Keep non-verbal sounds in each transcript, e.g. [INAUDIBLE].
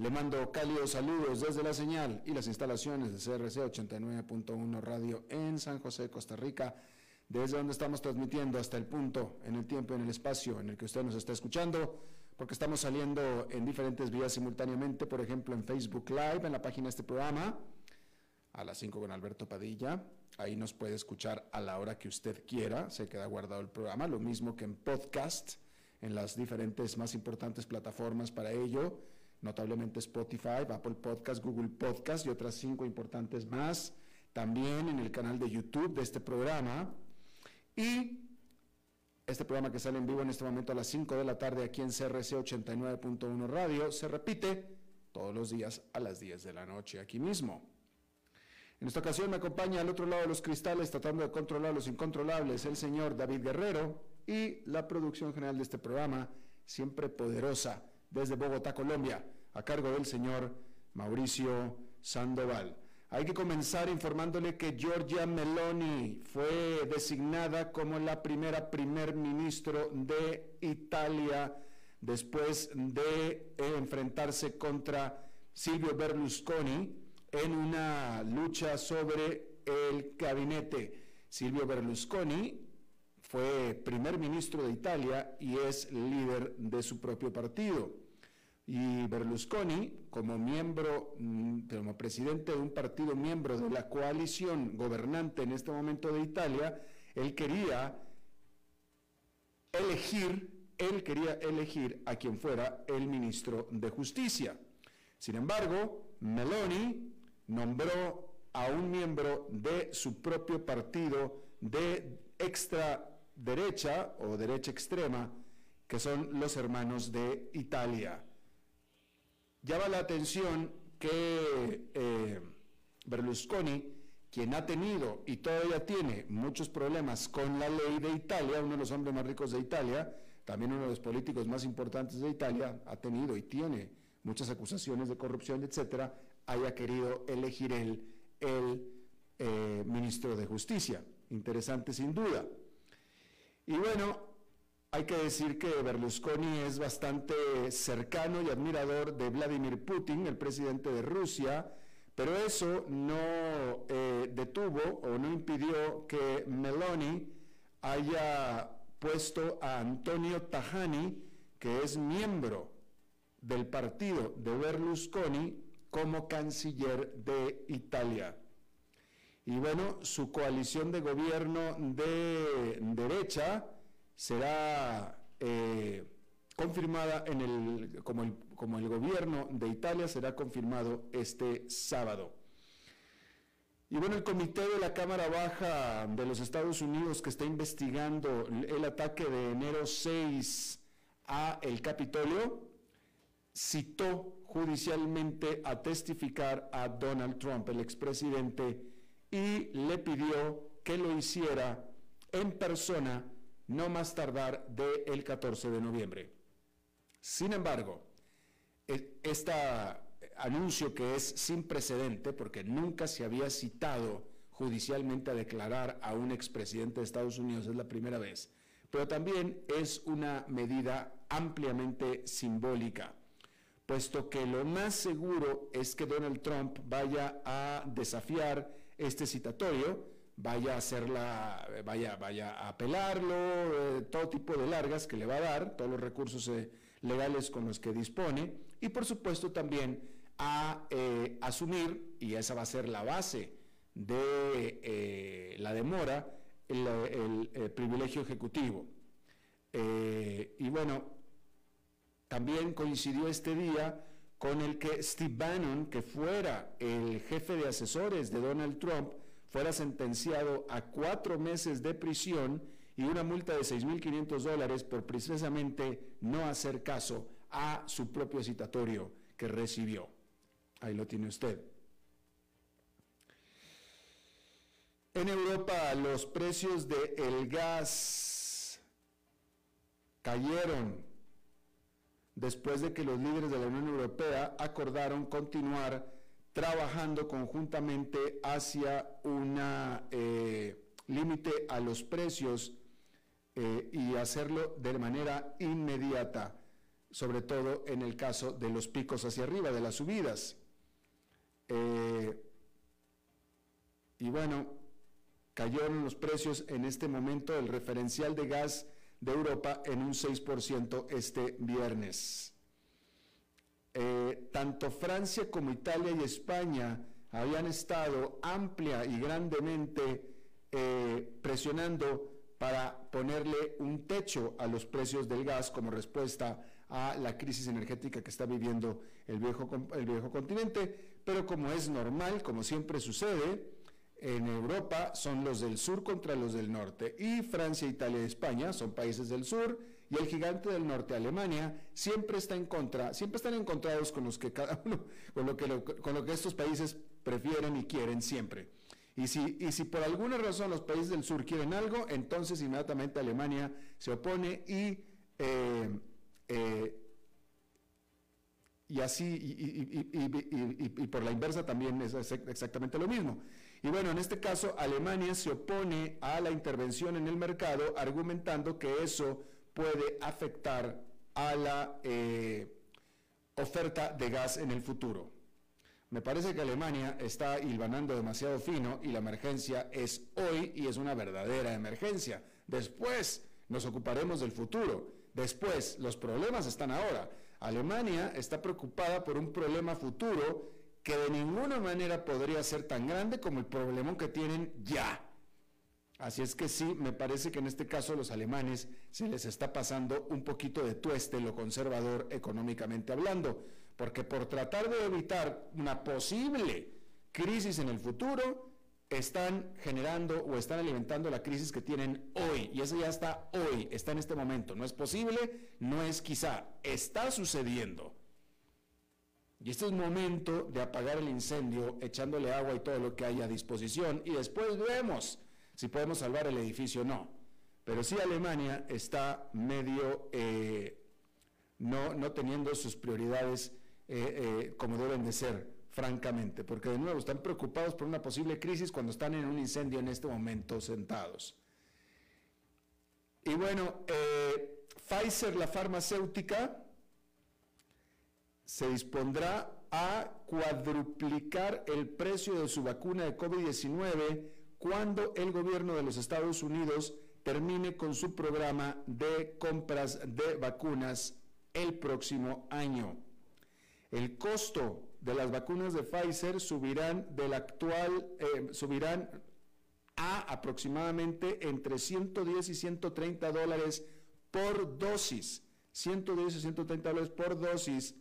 le mando cálidos saludos desde la señal y las instalaciones de CRC 89.1 Radio en San José, Costa Rica, desde donde estamos transmitiendo hasta el punto, en el tiempo y en el espacio en el que usted nos está escuchando, porque estamos saliendo en diferentes vías simultáneamente, por ejemplo en Facebook Live, en la página de este programa, a las 5 con Alberto Padilla. Ahí nos puede escuchar a la hora que usted quiera, se queda guardado el programa, lo mismo que en podcast, en las diferentes más importantes plataformas para ello notablemente Spotify, Apple Podcast, Google Podcast y otras cinco importantes más, también en el canal de YouTube de este programa. Y este programa que sale en vivo en este momento a las 5 de la tarde aquí en CRC 89.1 Radio se repite todos los días a las 10 de la noche aquí mismo. En esta ocasión me acompaña al otro lado de los cristales tratando de controlar los incontrolables el señor David Guerrero y la producción general de este programa, siempre poderosa, desde Bogotá, Colombia, a cargo del señor Mauricio Sandoval. Hay que comenzar informándole que Giorgia Meloni fue designada como la primera primer ministro de Italia después de enfrentarse contra Silvio Berlusconi en una lucha sobre el gabinete. Silvio Berlusconi fue primer ministro de Italia y es líder de su propio partido. Y Berlusconi, como miembro, mm, como presidente de un partido miembro de la coalición gobernante en este momento de Italia, él quería elegir, él quería elegir a quien fuera el ministro de Justicia. Sin embargo, Meloni nombró a un miembro de su propio partido de extra derecha o derecha extrema, que son los hermanos de Italia. Llama la atención que eh, Berlusconi, quien ha tenido y todavía tiene muchos problemas con la ley de Italia, uno de los hombres más ricos de Italia, también uno de los políticos más importantes de Italia, ha tenido y tiene muchas acusaciones de corrupción, etcétera, haya querido elegir él el eh, ministro de Justicia. Interesante sin duda. Y bueno, hay que decir que Berlusconi es bastante cercano y admirador de Vladimir Putin, el presidente de Rusia, pero eso no eh, detuvo o no impidió que Meloni haya puesto a Antonio Tajani, que es miembro del partido de Berlusconi, como canciller de Italia. Y bueno, su coalición de gobierno de derecha será eh, confirmada en el como, el, como el gobierno de Italia será confirmado este sábado. Y bueno, el comité de la Cámara Baja de los Estados Unidos que está investigando el ataque de enero 6 a el Capitolio citó judicialmente a testificar a Donald Trump, el expresidente y le pidió que lo hiciera en persona no más tardar del 14 de noviembre. Sin embargo, este anuncio que es sin precedente, porque nunca se había citado judicialmente a declarar a un expresidente de Estados Unidos, es la primera vez, pero también es una medida ampliamente simbólica puesto que lo más seguro es que Donald Trump vaya a desafiar este citatorio, vaya a hacerla, vaya, vaya a apelarlo, eh, todo tipo de largas que le va a dar, todos los recursos eh, legales con los que dispone, y por supuesto también a eh, asumir, y esa va a ser la base de la demora el, privilegio ejecutivo. Y bueno, también coincidió este día con el que Steve Bannon, que fuera el jefe de asesores de Donald Trump, fuera sentenciado a cuatro meses de prisión y una multa de 6.500 dólares por precisamente no hacer caso a su propio citatorio que recibió. Ahí lo tiene usted. En Europa los precios del el gas cayeron después de que los líderes de la Unión Europea acordaron continuar trabajando conjuntamente hacia un eh, límite a los precios eh, y hacerlo de manera inmediata, sobre todo en el caso de los picos hacia arriba, de las subidas. Eh, y bueno, cayeron los precios en este momento, el referencial de gas de Europa en un 6% este viernes. Eh, tanto Francia como Italia y España habían estado amplia y grandemente eh, presionando para ponerle un techo a los precios del gas como respuesta a la crisis energética que está viviendo el viejo, el viejo continente, pero como es normal, como siempre sucede, en Europa son los del sur contra los del norte. Y Francia, Italia y España son países del sur y el gigante del norte, Alemania, siempre está en contra, siempre están encontrados con los que cada uno, con lo que, con lo que estos países prefieren y quieren siempre. Y si, y si por alguna razón los países del sur quieren algo, entonces inmediatamente Alemania se opone y, eh, eh, y así, y, y, por la inversa también es exactamente lo mismo. Y bueno, en este caso, Alemania se opone a la intervención en el mercado, argumentando que eso puede afectar a la eh, oferta de gas en el futuro. Me parece que Alemania está hilvanando demasiado fino y la emergencia es hoy y es una verdadera emergencia. Después nos ocuparemos del futuro. Después, los problemas están ahora. Alemania está preocupada por un problema futuro que de ninguna manera podría ser tan grande como el problema que tienen ya. Así es que sí, me parece que en este caso los alemanes se les está pasando un poquito de tueste lo conservador económicamente hablando, porque por tratar de evitar una posible crisis en el futuro, están generando o están alimentando la crisis que tienen hoy. Y eso ya está hoy, está en este momento. No es posible, no es quizá, está sucediendo. Y este es momento de apagar el incendio echándole agua y todo lo que haya a disposición y después vemos si podemos salvar el edificio no. Pero sí Alemania está medio eh, no, no, teniendo sus prioridades eh, eh, como deben de ser, francamente, porque de nuevo están preocupados por una posible crisis cuando están en un incendio en este momento sentados. Y bueno, Pfizer, la farmacéutica, se dispondrá a cuadruplicar el precio de su vacuna de COVID-19 cuando el gobierno de los Estados Unidos termine con su programa de compras de vacunas el próximo año. El costo de las vacunas de Pfizer subirán del actual, eh, subirán a aproximadamente entre 110 y 130 dólares por dosis. 110 y 130 dólares por dosis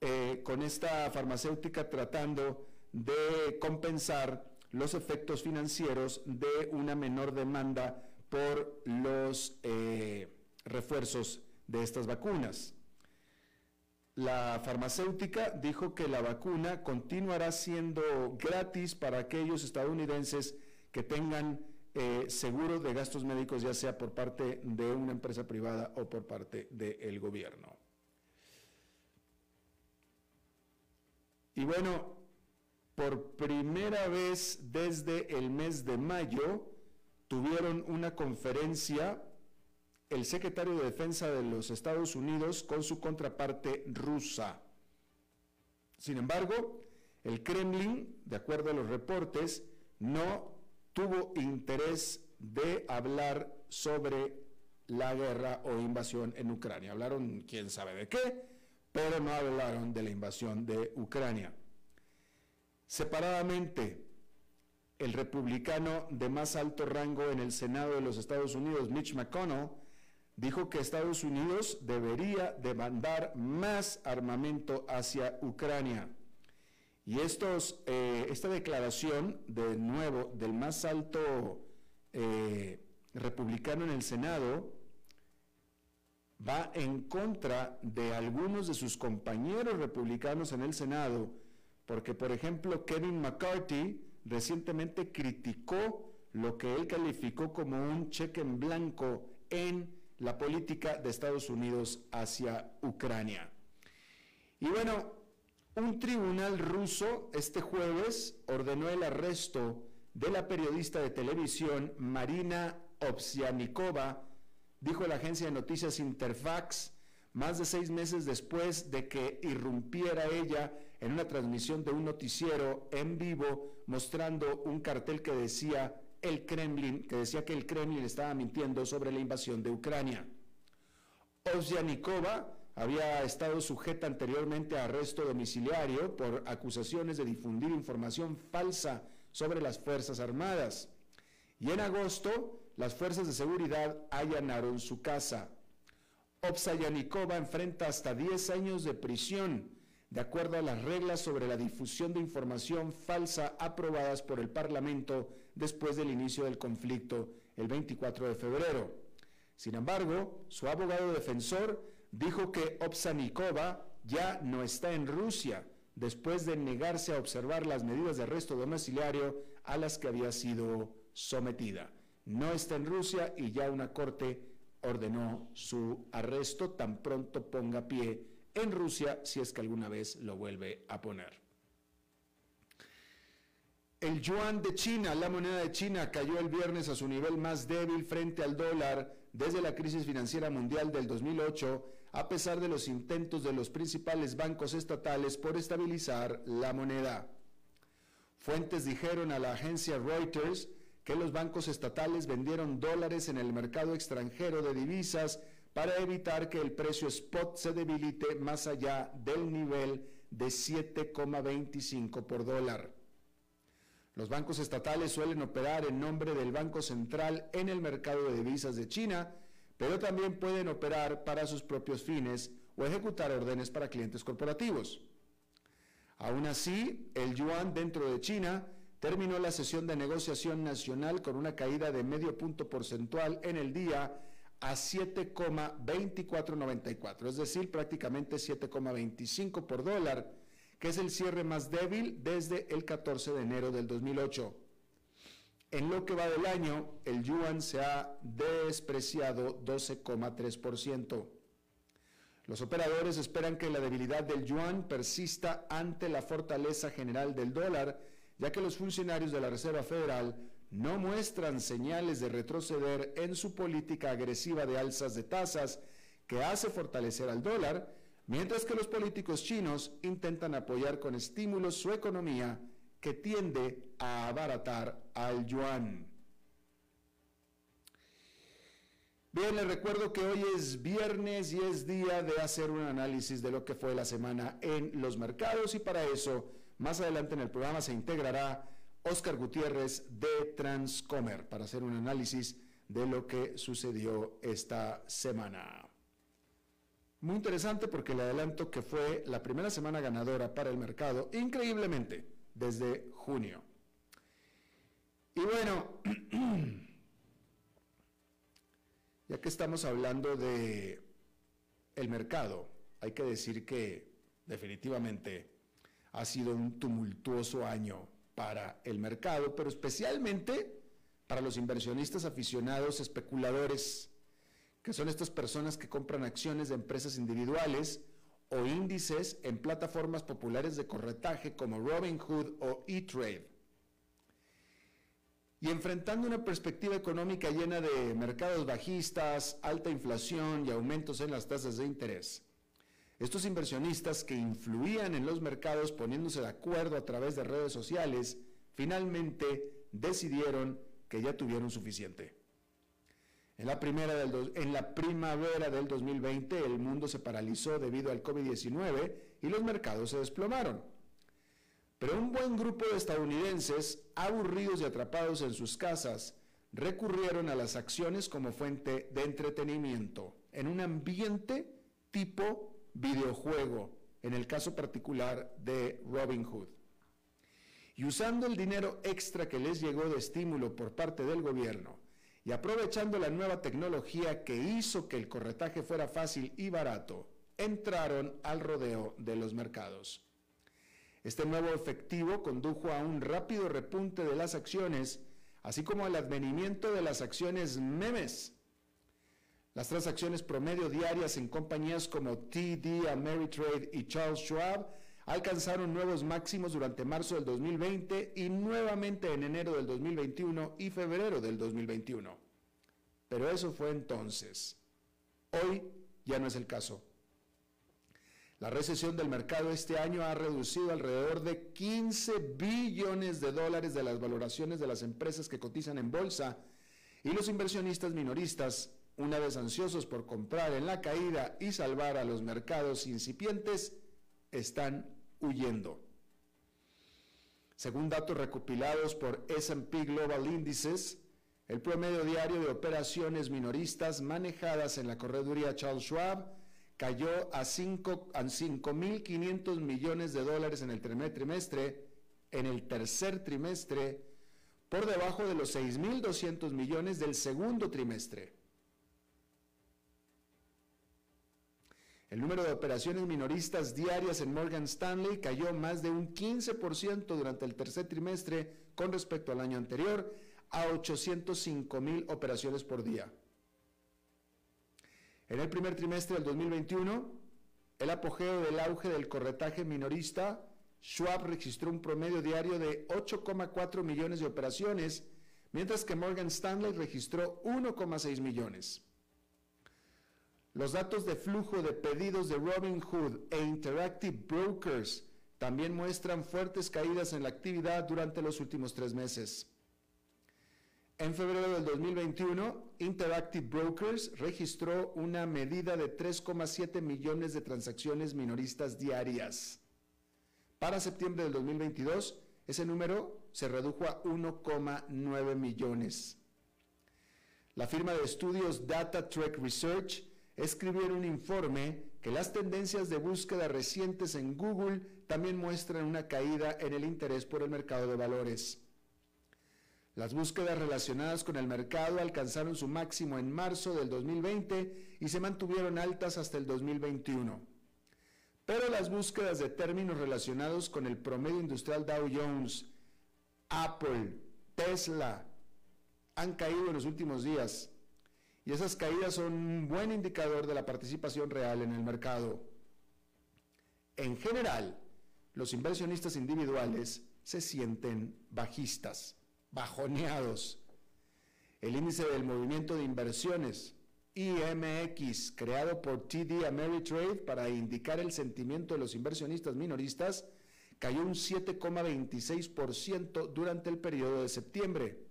eh, con esta farmacéutica tratando de compensar los efectos financieros de una menor demanda por los eh, refuerzos de estas vacunas. La farmacéutica dijo que la vacuna continuará siendo gratis para aquellos estadounidenses que tengan eh, seguro de gastos médicos, ya sea por parte de una empresa privada o por parte del gobierno. Y bueno, por primera vez desde el mes de mayo tuvieron una conferencia el secretario de Defensa de los Estados Unidos con su contraparte rusa. Sin embargo, el Kremlin, de acuerdo a los reportes, no tuvo interés de hablar sobre la guerra o invasión en Ucrania. Hablaron quién sabe de qué, pero no hablaron de la invasión de Ucrania. Separadamente, el republicano de más alto rango en el Senado de los Estados Unidos, Mitch McConnell, dijo que Estados Unidos debería demandar más armamento hacia Ucrania. Y eh, esta declaración, de nuevo, del más alto eh, republicano en el Senado, va en contra de algunos de sus compañeros republicanos en el Senado, porque por ejemplo Kevin McCarthy recientemente criticó lo que él calificó como un cheque en blanco en la política de Estados Unidos hacia Ucrania. Y bueno, un tribunal ruso este jueves ordenó el arresto de la periodista de televisión Marina Ovsianikova, dijo la agencia de noticias Interfax, más de seis meses después de que irrumpiera ella en una transmisión de un noticiero en vivo mostrando un cartel que decía el Kremlin, que decía que el Kremlin estaba mintiendo sobre la invasión de Ucrania. Ovsianikova había estado sujeta anteriormente a arresto domiciliario por acusaciones de difundir información falsa sobre las Fuerzas Armadas. Y en agosto, las fuerzas de seguridad allanaron su casa. Opsayanikova enfrenta hasta 10 años de prisión, de acuerdo a las reglas sobre la difusión de información falsa aprobadas por el Parlamento después del inicio del conflicto el 24 de febrero. Sin embargo, su abogado defensor dijo que Opsanikova ya no está en Rusia después de negarse a observar las medidas de arresto domiciliario a las que había sido sometida no está en Rusia y ya una corte ordenó su arresto tan pronto ponga pie en Rusia si es que alguna vez lo vuelve a poner. El yuan de China, la moneda de China, cayó el viernes a su nivel más débil frente al dólar desde la crisis financiera mundial del 2008, a pesar de los intentos de los principales bancos estatales por estabilizar la moneda. Fuentes dijeron a la agencia Reuters que los bancos estatales vendieron dólares en el mercado extranjero de divisas para evitar que el precio spot se debilite más allá del nivel de 7,25 por dólar. Los bancos estatales suelen operar en nombre del Banco Central en el mercado de divisas de China, pero también pueden operar para sus propios fines o ejecutar órdenes para clientes corporativos. Aún así, el yuan dentro de China terminó la sesión de negociación nacional con una caída de medio punto porcentual en el día a 7,2494, es decir, prácticamente 7,25 por dólar, que es el cierre más débil desde el 14 de enero del 2008. En lo que va del año, el yuan se ha despreciado 12,3%. Los operadores esperan que la debilidad del yuan persista ante la fortaleza general del dólar, ya que los funcionarios de la Reserva Federal no muestran señales de retroceder en su política agresiva de alzas de tasas que hace fortalecer al dólar, mientras que los políticos chinos intentan apoyar con estímulos su economía que tiende a abaratar al yuan. Bien, les recuerdo que hoy es viernes y es día de hacer un análisis de lo que fue la semana en los mercados y para eso más adelante en el programa se integrará Oscar Gutiérrez de Transcomer para hacer un análisis de lo que sucedió esta semana. Muy interesante porque le adelanto que fue la primera semana ganadora para el mercado, increíblemente, desde junio. Y bueno, [CLEARS THROAT] ya que estamos hablando de el mercado, hay que decir que definitivamente ha sido un tumultuoso año para el mercado, pero especialmente para los inversionistas aficionados especuladores, que son estas personas que compran acciones de empresas individuales o índices en plataformas populares de corretaje como Robinhood o eTrade. Y enfrentando una perspectiva económica llena de mercados bajistas, alta inflación y aumentos en las tasas de interés, estos inversionistas que influían en los mercados poniéndose de acuerdo a través de redes sociales, finalmente decidieron que ya tuvieron suficiente. En la, primavera del 2020 el mundo se paralizó debido al COVID-19 y los mercados se desplomaron. Pero un buen grupo de estadounidenses, aburridos y atrapados en sus casas, recurrieron a las acciones como fuente de entretenimiento en un ambiente tipo videojuego, en el caso particular de Robin Hood. Y usando el dinero extra que les llegó de estímulo por parte del gobierno y aprovechando la nueva tecnología que hizo que el corretaje fuera fácil y barato, entraron al rodeo de los mercados. Este nuevo efectivo condujo a un rápido repunte de las acciones, así como al advenimiento de las acciones memes. Las transacciones promedio diarias en compañías como TD Ameritrade y Charles Schwab alcanzaron nuevos máximos durante marzo del 2020 y nuevamente en enero del 2021 y febrero del 2021. Pero eso fue entonces. Hoy ya no es el caso. La recesión del mercado este año ha reducido alrededor de 15 billones de dólares de las valoraciones de las empresas que cotizan en bolsa y los inversionistas minoristas, una vez ansiosos por comprar en la caída y salvar a los mercados incipientes, están huyendo. Según datos recopilados por SP Global Indices, el promedio diario de operaciones minoristas manejadas en la correduría Charles Schwab cayó a 5.500 millones de dólares en el primer trimestre, en el tercer trimestre, por debajo de los 6.200 millones del segundo trimestre. El número de operaciones minoristas diarias en Morgan Stanley cayó más de un 15% durante el tercer trimestre con respecto al año anterior, a 805 mil operaciones por día. En el primer trimestre del 2021, el apogeo del auge del corretaje minorista, Schwab registró un promedio diario de 8,4 millones de operaciones, mientras que Morgan Stanley registró 1,6 millones. Los datos de flujo de pedidos de Robinhood e Interactive Brokers también muestran fuertes caídas en la actividad durante los últimos tres meses. En febrero del 2021, Interactive Brokers registró una medida de 3,7 millones de transacciones minoristas diarias. Para septiembre del 2022, ese número se redujo a 1,9 millones. La firma de estudios Data Research escribió un informe que las tendencias de búsqueda recientes en Google también muestran una caída en el interés por el mercado de valores. Las búsquedas relacionadas con el mercado alcanzaron su máximo en marzo del 2020 y se mantuvieron altas hasta el 2021. Pero las búsquedas de términos relacionados con el promedio industrial Dow Jones, Apple, Tesla, han caído en los últimos días. Y esas caídas son un buen indicador de la participación real en el mercado. En general, los inversionistas individuales se sienten bajistas bajoneados. El índice del movimiento de inversiones, IMX, creado por TD Ameritrade para indicar el sentimiento de los inversionistas minoristas, cayó un 7,26% durante el periodo de septiembre.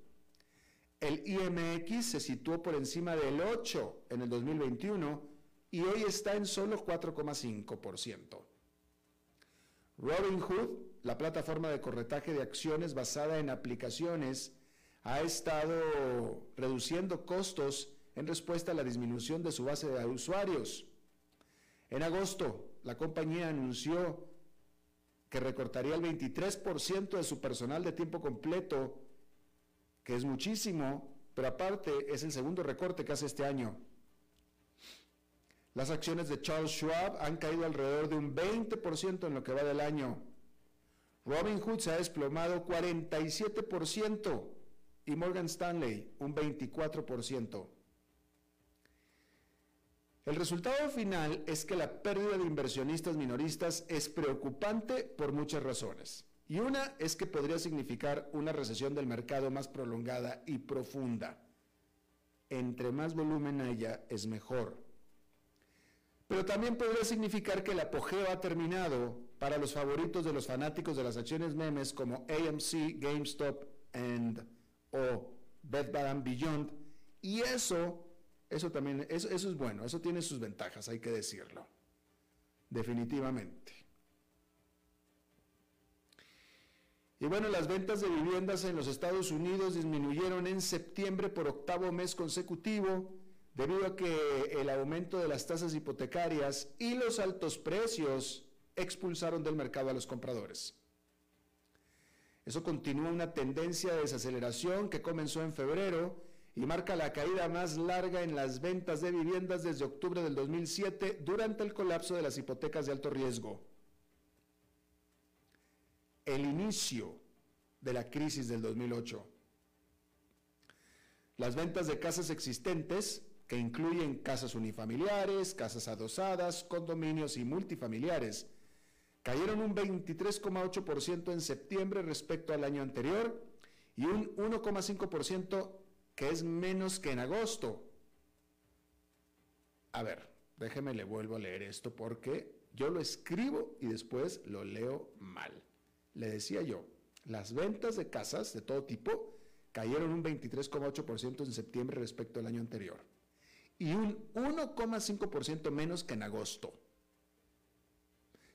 El IMX se situó por encima del 8 en el 2021 y hoy está en solo 4,5%. Robinhood, la plataforma de corretaje de acciones basada en aplicaciones, ha estado reduciendo costos en respuesta a la disminución de su base de usuarios. En agosto, la compañía anunció que recortaría el 23% de su personal de tiempo completo, que es muchísimo, pero aparte es el segundo recorte que hace este año. Las acciones de Charles Schwab han caído alrededor de un 20% en lo que va del año. Robinhood se ha desplomado 47% y Morgan Stanley un 24%. El resultado final es que la pérdida de inversionistas minoristas es preocupante por muchas razones. Y una es que podría significar una recesión del mercado más prolongada y profunda. Entre más volumen haya, es mejor pero también podría significar que el apogeo ha terminado para los favoritos de los fanáticos de las acciones memes como AMC, GameStop and, o Bed Bath Beyond. Y eso, eso también, eso, eso es bueno, eso tiene sus ventajas, hay que decirlo. Definitivamente. Y bueno, las ventas de viviendas en los Estados Unidos disminuyeron en septiembre por octavo mes consecutivo debido a que el aumento de las tasas hipotecarias y los altos precios expulsaron del mercado a los compradores. Eso continúa una tendencia de desaceleración que comenzó en febrero y marca la caída más larga en las ventas de viviendas desde octubre del 2007 durante el colapso de las hipotecas de alto riesgo el inicio de la crisis del 2008. Las ventas de casas existentes, que incluyen casas unifamiliares, casas adosadas, condominios y multifamiliares, cayeron un 23,8% en septiembre respecto al año anterior y un 1,5% que es menos que en agosto. A ver, déjeme le vuelvo a leer esto porque yo lo escribo y después lo leo mal le decía yo, las ventas de casas de todo tipo cayeron un 23,8% en septiembre respecto al año anterior y un 1,5% menos que en agosto,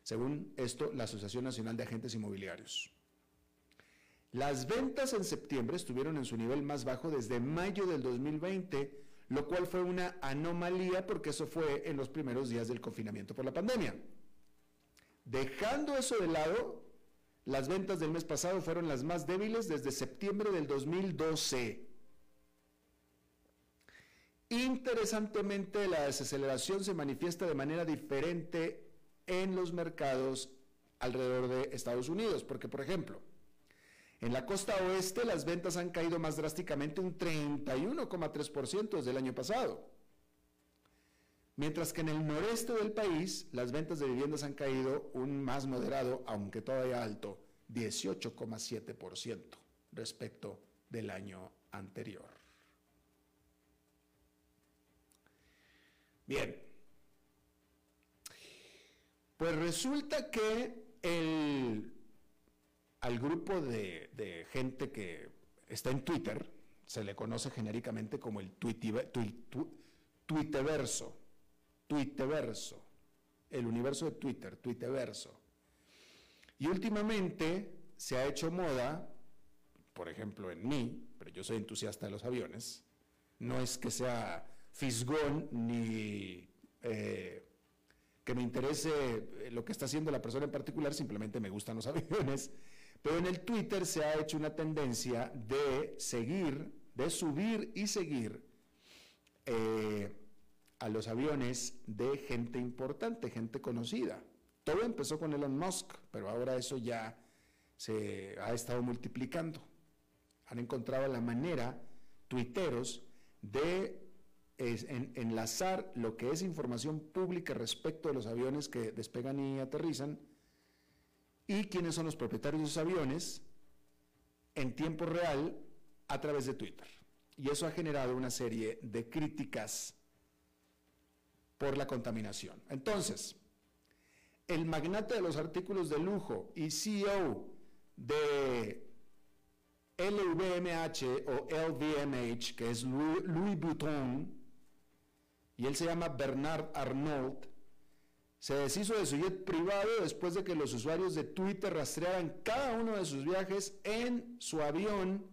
según esto la Asociación Nacional de Agentes Inmobiliarios. Las ventas en septiembre estuvieron en su nivel más bajo desde mayo del 2020, lo cual fue una anomalía porque eso fue en los primeros días del confinamiento por la pandemia. Dejando eso de lado, las ventas del mes pasado fueron las más débiles desde septiembre del 2012. Interesantemente, la desaceleración se manifiesta de manera diferente en los mercados alrededor de Estados Unidos, porque por ejemplo, en la costa oeste las ventas han caído más drásticamente un 31,3% desde el año pasado, mientras que en el noreste del país las ventas de viviendas han caído un más moderado, aunque todavía alto, 18,7% respecto del año anterior. Bien, pues resulta que el, al grupo de, de, gente que está en Twitter, se le conoce genéricamente como el Twitterverso, Twitterverso, el universo de Twitter, Twitterverso. Y últimamente se ha hecho moda, por ejemplo en mí, pero yo soy entusiasta de los aviones, no es que sea fisgón ni eh, que me interese lo que está haciendo la persona en particular, simplemente me gustan los [LAUGHS] aviones, pero en el Twitter se ha hecho una tendencia de seguir, de subir y seguir eh, a los aviones de gente importante, gente conocida. Todo empezó con Elon Musk, pero ahora eso ya se ha estado multiplicando. Han encontrado la manera, tuiteros, de enlazar lo que es información pública respecto de los aviones que despegan y aterrizan y quiénes son los propietarios de esos aviones en tiempo real a través de Twitter. Y eso ha generado una serie de críticas por la contaminación. Entonces, el magnate de los artículos de lujo y CEO de LVMH o LVMH, que es Louis Vuitton, y él se llama Bernard Arnault, se deshizo de su jet privado después de que los usuarios de Twitter rastrearan cada uno de sus viajes en su avión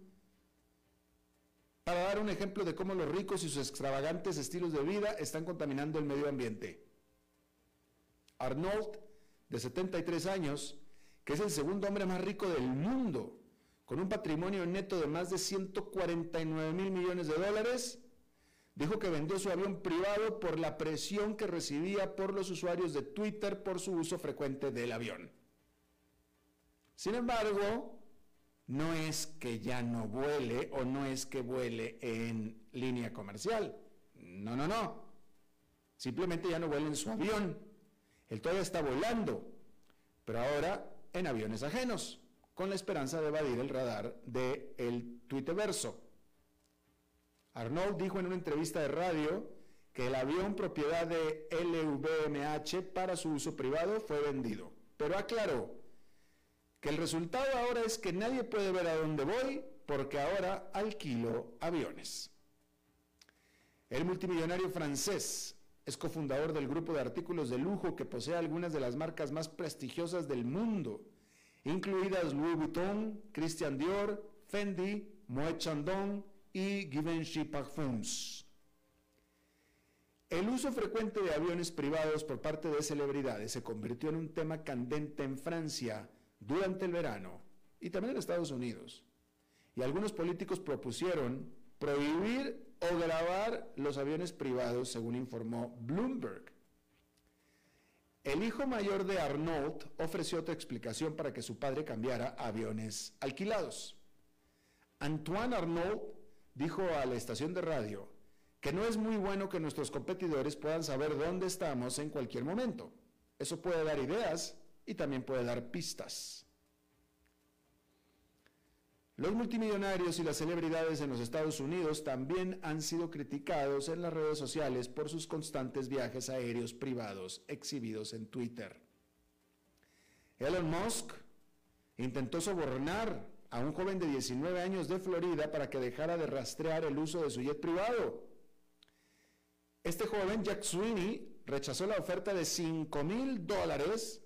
para dar un ejemplo de cómo los ricos y sus extravagantes estilos de vida están contaminando el medio ambiente. Arnold, de 73 años, que es el segundo hombre más rico del mundo, con un patrimonio neto de más de 149 mil millones de dólares, dijo que vendió su avión privado por la presión que recibía por los usuarios de Twitter por su uso frecuente del avión. Sin embargo, no es que ya no vuele o no es que vuele en línea comercial. No, no, no. Simplemente ya no vuela en su avión. Él todavía está volando, pero ahora en aviones ajenos, con la esperanza de evadir el radar del el Twitterverso. Arnold dijo en una entrevista de radio que el avión propiedad de LVMH para su uso privado fue vendido, pero aclaró que el resultado ahora es que nadie puede ver a dónde voy porque ahora alquilo aviones. El multimillonario francés es cofundador del grupo de artículos de lujo que posee algunas de las marcas más prestigiosas del mundo incluidas Louis Vuitton, Christian Dior, Fendi, Moet Chandon y Givenchy Parfums. El uso frecuente de aviones privados por parte de celebridades se convirtió en un tema candente en Francia durante el verano y también en Estados Unidos. Y algunos políticos propusieron prohibir o grabar los aviones privados, según informó Bloomberg. El hijo mayor de Arnault ofreció otra explicación para que su padre cambiara aviones alquilados. Antoine Arnault dijo a la estación de radio que no es muy bueno que nuestros competidores puedan saber dónde estamos en cualquier momento. Eso puede dar ideas y también puede dar pistas. Los multimillonarios y las celebridades en los Estados Unidos también han sido criticados en las redes sociales por sus constantes viajes aéreos privados exhibidos en Twitter. Elon Musk intentó sobornar a un joven de 19 años de Florida para que dejara de rastrear el uso de su jet privado. Este joven, Jack Sweeney, rechazó la oferta de 5 mil dólares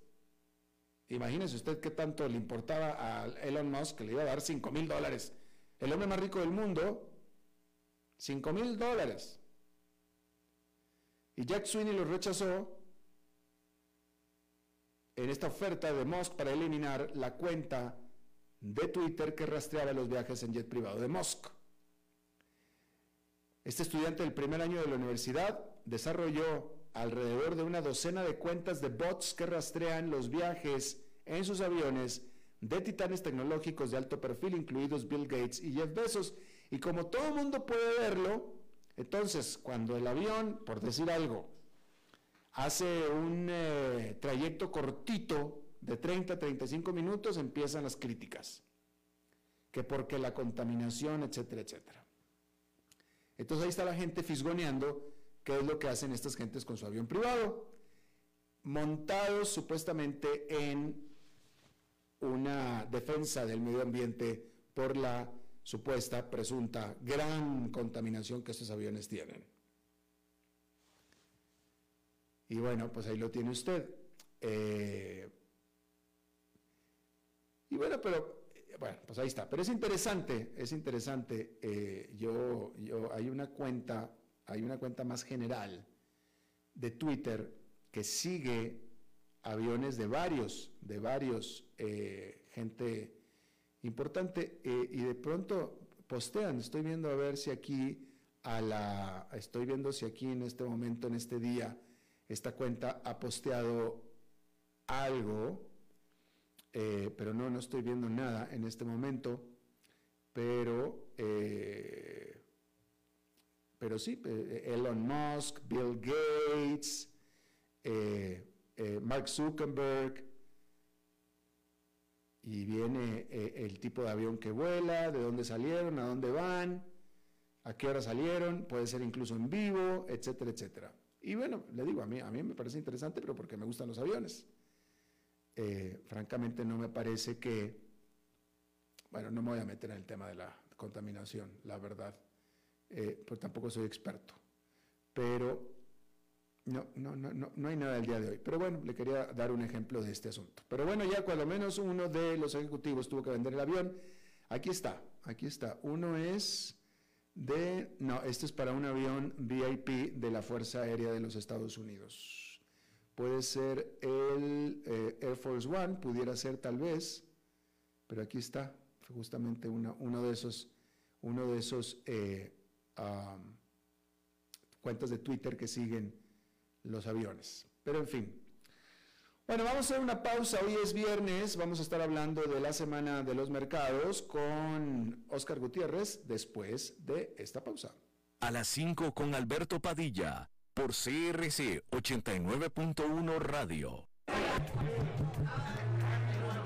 Imagínese usted qué tanto le importaba a Elon Musk que le iba a dar 5 mil dólares. El hombre más rico del mundo, 5 mil dólares. Y Jack Sweeney lo rechazó en esta oferta de Musk para eliminar la cuenta de Twitter que rastreaba los viajes en jet privado de Musk. Este estudiante del primer año de la universidad desarrolló alrededor de una docena de cuentas de bots que rastrean los viajes en sus aviones de titanes tecnológicos de alto perfil, incluidos Bill Gates y Jeff Bezos. Y como todo mundo puede verlo, entonces cuando el avión, por decir algo, hace un eh, trayecto cortito de 30 a 35 minutos, empiezan las críticas. Que porque la contaminación, etcétera, etcétera. Entonces ahí está la gente fisgoneando qué es lo que hacen estas gentes con su avión privado, montados supuestamente en una defensa del medio ambiente por la supuesta, presunta, gran contaminación que estos aviones tienen. Y bueno, pues ahí lo tiene usted. Eh, y bueno, pero bueno, pues ahí está. Pero es interesante, es interesante. Eh, yo, yo, hay una cuenta hay una cuenta más general de Twitter que sigue aviones de varios, de varios, eh, gente importante, eh, y de pronto postean, estoy viendo a ver si aquí, a la, estoy viendo si aquí en este momento, en este día, esta cuenta ha posteado algo, eh, pero no, no estoy viendo nada en este momento, pero pero sí, eh, Elon Musk, Bill Gates, eh, eh, Mark Zuckerberg, y viene el tipo de avión que vuela, de dónde salieron, a dónde van, a qué hora salieron, puede ser incluso en vivo, etcétera, etcétera. Y bueno, le digo, a mí, a mí me parece interesante, pero porque me gustan los aviones. francamente no me parece que, bueno, no me voy a meter en el tema de la contaminación, la verdad eh, pues tampoco soy experto. Pero no, no, no, no, hay nada el día de hoy. Pero bueno, le quería dar un ejemplo de este asunto. Pero bueno, ya cuando menos uno de los ejecutivos tuvo que vender el avión. Aquí está, aquí está. Uno es de, no, este es para un avión VIP de la Fuerza Aérea de los Estados Unidos. Puede ser el eh, Air Force One, pudiera ser tal vez, pero aquí está, justamente uno de esos, uno de esos eh, cuentas de Twitter que siguen los aviones. Pero en fin. Bueno, vamos a hacer una pausa. Hoy es viernes. Vamos a estar hablando de la semana de los mercados con Oscar Gutiérrez después de esta pausa. A las 5 con Alberto Padilla por CRC 89.1 Radio.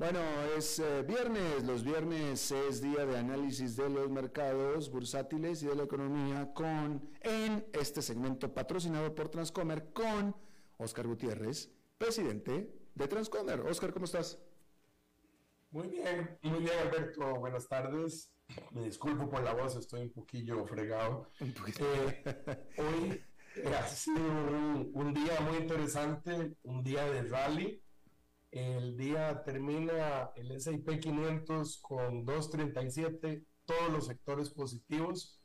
Bueno, es eh, viernes. Los viernes es día de análisis de los mercados bursátiles y de la economía con en este segmento patrocinado por Transcomer con Oscar Gutiérrez, presidente de Transcomer. Oscar, ¿cómo estás? Muy bien, muy bien Alberto. Buenas tardes. Me disculpo por la voz, estoy un poquillo fregado. Eh, hoy ha sido un, día muy interesante, un día de rally. El día termina el S&P 500 con 237, todos los sectores positivos,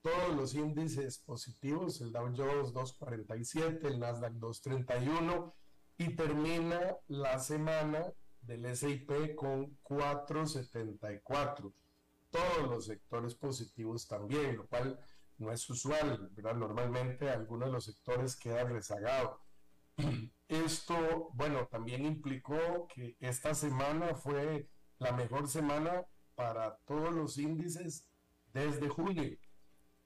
todos los índices positivos, el Dow Jones 247, el Nasdaq 231 y termina la semana del S&P con 474 todos los sectores positivos también, lo cual no es usual, ¿verdad? Normalmente algunos de los sectores quedan rezagados. Esto, bueno, también implicó que esta semana fue la mejor semana para todos los índices desde junio.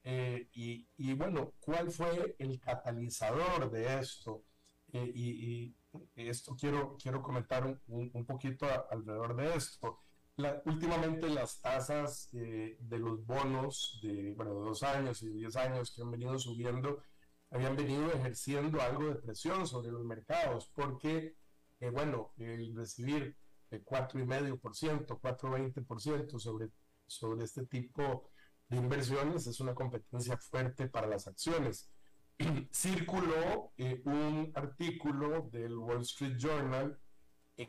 Eh, y, bueno, ¿cuál fue el catalizador de esto? Eh, y, esto quiero, quiero comentar un, un poquito alrededor de esto últimamente las tasas eh, de los bonos de, bueno, dos años y diez años que han venido subiendo habían venido ejerciendo algo de presión sobre los mercados porque, eh, bueno, el recibir el 4,5%, 4,20% sobre, sobre este tipo de inversiones es una competencia fuerte para las acciones. [CLEARS THROAT] Circuló eh, un artículo del Wall Street Journal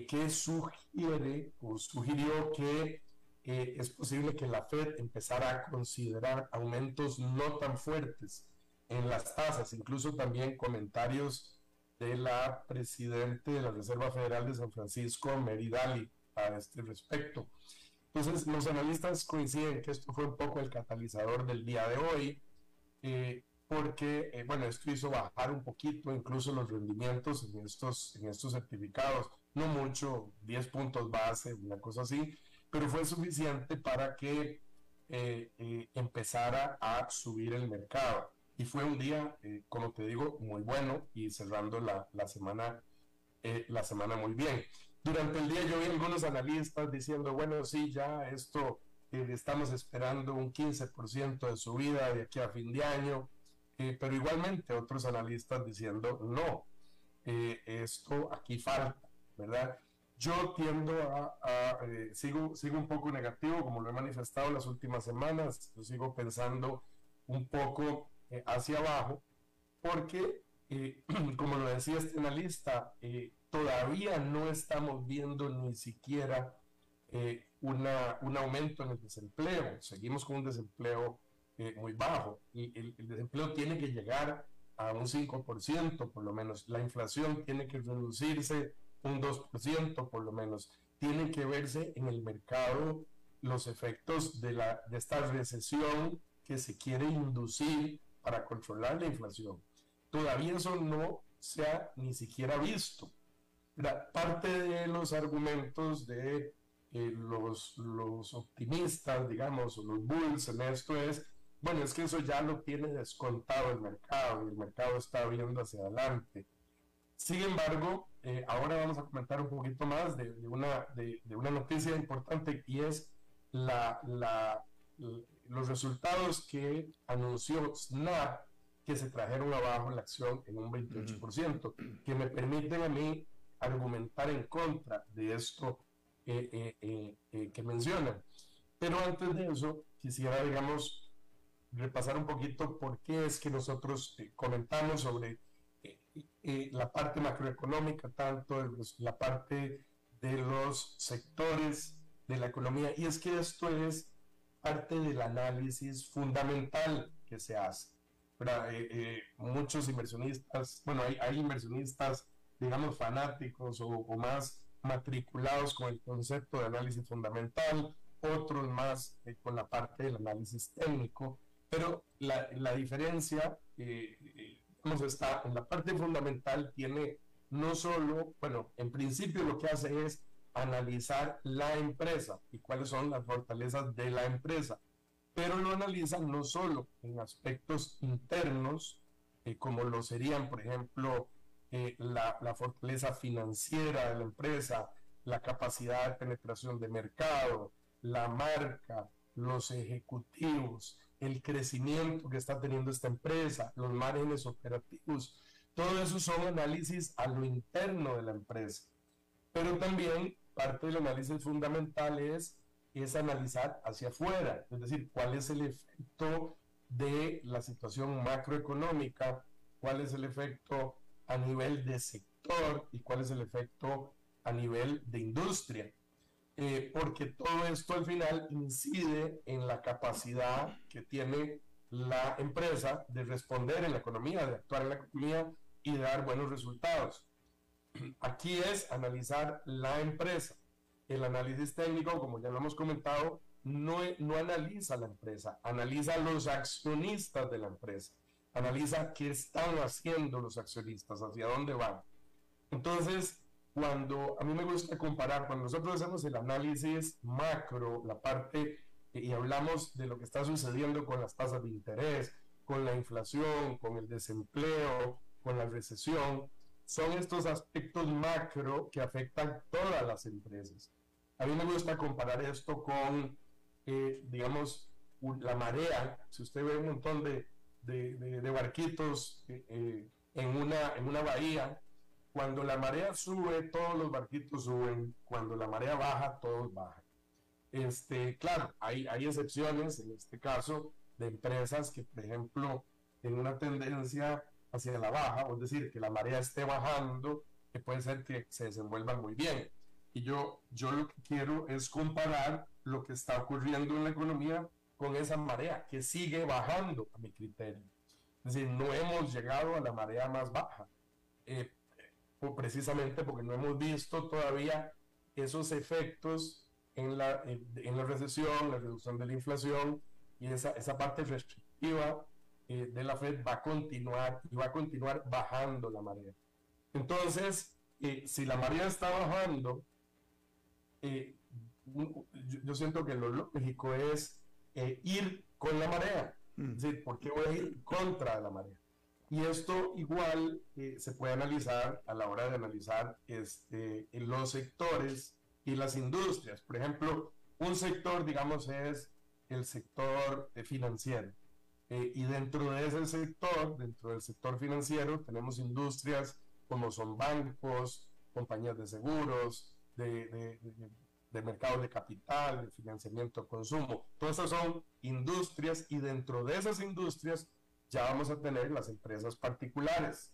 que sugiere o sugirió que eh, es posible que la Fed empezara a considerar aumentos no tan fuertes en las tasas, incluso también comentarios de la presidente de la Reserva Federal de San Francisco, Mary Daly, a este respecto. Entonces, los analistas coinciden que esto fue un poco el catalizador del día de hoy, eh, porque, eh, bueno, esto hizo bajar un poquito incluso los rendimientos en estos, en estos certificados no mucho, 10 puntos base, una cosa así, pero fue suficiente para que eh, eh, empezara a subir el mercado. Y fue un día, eh, como te digo, muy bueno y cerrando la, la semana, la semana muy bien. Durante el día yo vi algunos analistas diciendo, bueno, sí, ya esto, estamos esperando un 15% de subida de aquí a fin de año, pero igualmente otros analistas diciendo, no, esto aquí falta ¿verdad? Yo tiendo a, eh, sigo, sigo un poco negativo, como lo he manifestado las últimas semanas, yo sigo pensando un poco eh, hacia abajo, porque, eh, [CLEARS THROAT] como lo decía este analista, todavía no estamos viendo ni siquiera una, un aumento en el desempleo, seguimos con un desempleo muy bajo, y el, desempleo tiene que llegar a un 5% por lo menos, la inflación tiene que reducirse un 2% por lo menos. Tiene que verse en el mercado los efectos de, la, de esta recesión que se quiere inducir para controlar la inflación. Todavía eso no se ha ni siquiera visto. La parte de los argumentos de eh, los, los optimistas, digamos, o los bulls en esto es, bueno, es que eso ya lo tiene descontado el mercado y el mercado está viendo hacia adelante. Sin embargo, eh, ahora vamos a comentar un poquito más de, una, de, una noticia importante y es la, la, los resultados que anunció Snap que se trajeron abajo la acción en un 28%, que me permiten a mí argumentar en contra de esto eh, eh, que mencionan. Pero antes de eso, quisiera, digamos, repasar un poquito por qué es que nosotros comentamos sobre la parte macroeconómica, tanto la parte de los sectores de la economía. Y es que esto es parte del análisis fundamental que se hace. Eh, eh, muchos inversionistas, bueno, hay, hay, inversionistas, digamos, fanáticos o, más matriculados con el concepto de análisis fundamental, otros más eh, con la parte del análisis técnico, pero la, la diferencia, eh, eh está, en la parte fundamental tiene no solo, bueno, en principio lo que hace es analizar la empresa y cuáles son las fortalezas de la empresa, pero lo analiza no solo en aspectos internos, eh, como lo serían, por ejemplo, eh, la, la, fortaleza financiera de la empresa, la capacidad de penetración de mercado, la marca, los ejecutivos, el crecimiento que está teniendo esta empresa, los márgenes operativos. Todo eso son análisis a lo interno de la empresa. Pero también parte del análisis fundamental es, es analizar hacia afuera, es decir, cuál es el efecto de la situación macroeconómica, cuál es el efecto a nivel de sector y cuál es el efecto a nivel de industria. Eh, porque todo esto al final incide en la capacidad que tiene la empresa de responder en la economía, de actuar en la economía y de dar buenos resultados. Aquí es analizar la empresa. El análisis técnico, como ya lo hemos comentado, no, no analiza la empresa, analiza los accionistas de la empresa, analiza qué están haciendo los accionistas, hacia dónde van. Entonces, cuando a mí me gusta comparar, cuando nosotros hacemos el análisis macro, la parte, y hablamos de lo que está sucediendo con las tasas de interés, con la inflación, con el desempleo, con la recesión, son estos aspectos macro que afectan todas las empresas. A mí me gusta comparar esto con eh, digamos, la marea, si usted ve un montón de, de, barquitos eh, eh, en, una, en una bahía, cuando la marea sube, todos los barquitos suben, cuando la marea baja, todos bajan. Este, claro, hay, hay excepciones, en este caso, de empresas que, por ejemplo, en una tendencia hacia la baja, es decir, que la marea esté bajando, que puede ser que se desenvuelvan muy bien. Y yo, yo lo que quiero es comparar lo que está ocurriendo en la economía con esa marea que sigue bajando a mi criterio. Es decir, no hemos llegado a la marea más baja, eh, precisamente porque no hemos visto todavía esos efectos en la, en, la recesión, la reducción de la inflación y esa, esa parte restrictiva eh, de la Fed va a continuar y va a continuar bajando la marea. Entonces, eh, si la marea está bajando, eh, yo, siento que lo lógico es ir con la marea. Mm. Es decir, ¿por qué voy a ir contra la marea? Y esto igual se puede analizar a la hora de analizar este, en los sectores y las industrias. Por ejemplo, un sector, digamos, es el sector eh, y dentro de ese sector, dentro del sector financiero, tenemos industrias como son bancos, compañías de seguros, de, de mercados de capital, de financiamiento, consumo. Todas esas son industrias y dentro de esas industrias ya vamos a tener las empresas particulares.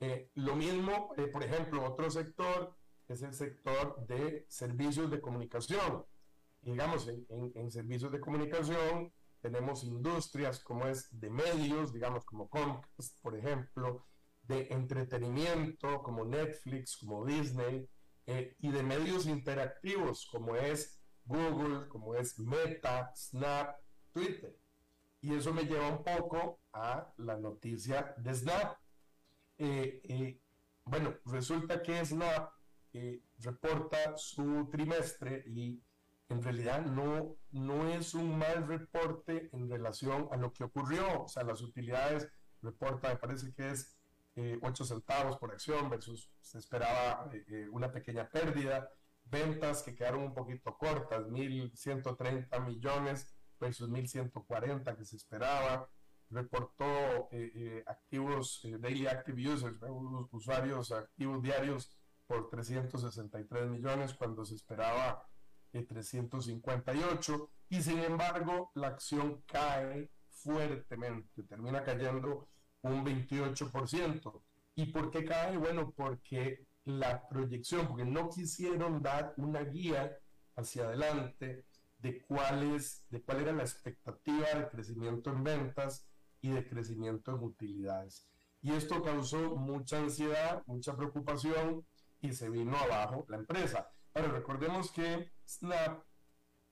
Eh, lo mismo, eh, por ejemplo, otro sector es el sector de servicios de comunicación. digamos, en, en, servicios de comunicación tenemos industrias como es de medios, digamos, como Comcast, por ejemplo, de entretenimiento, como Netflix, como Disney, eh, y de medios interactivos como es Google, como es Meta, Snap, Twitter. Y eso me lleva un poco a la noticia de Snap. Eh, eh, bueno, resulta que Snap reporta su trimestre y en realidad no, no es un mal reporte en relación a lo que ocurrió. O sea, las utilidades reporta, me parece que es 8 centavos por acción versus se esperaba eh, eh, una pequeña pérdida, ventas que quedaron un poquito cortas, 1.130 millones versus 1.140 que se esperaba, reportó eh, activos, daily active users, usuarios activos diarios por 363 millones cuando se esperaba 358 y sin embargo la acción cae fuertemente, termina cayendo un 28%. ¿Y por qué cae? Bueno, porque la proyección, porque no quisieron dar una guía hacia adelante de cuál, es, de cuál era la expectativa de crecimiento en ventas y de crecimiento en utilidades. Y esto causó mucha ansiedad, mucha preocupación y se vino abajo la empresa. Pero recordemos que Snap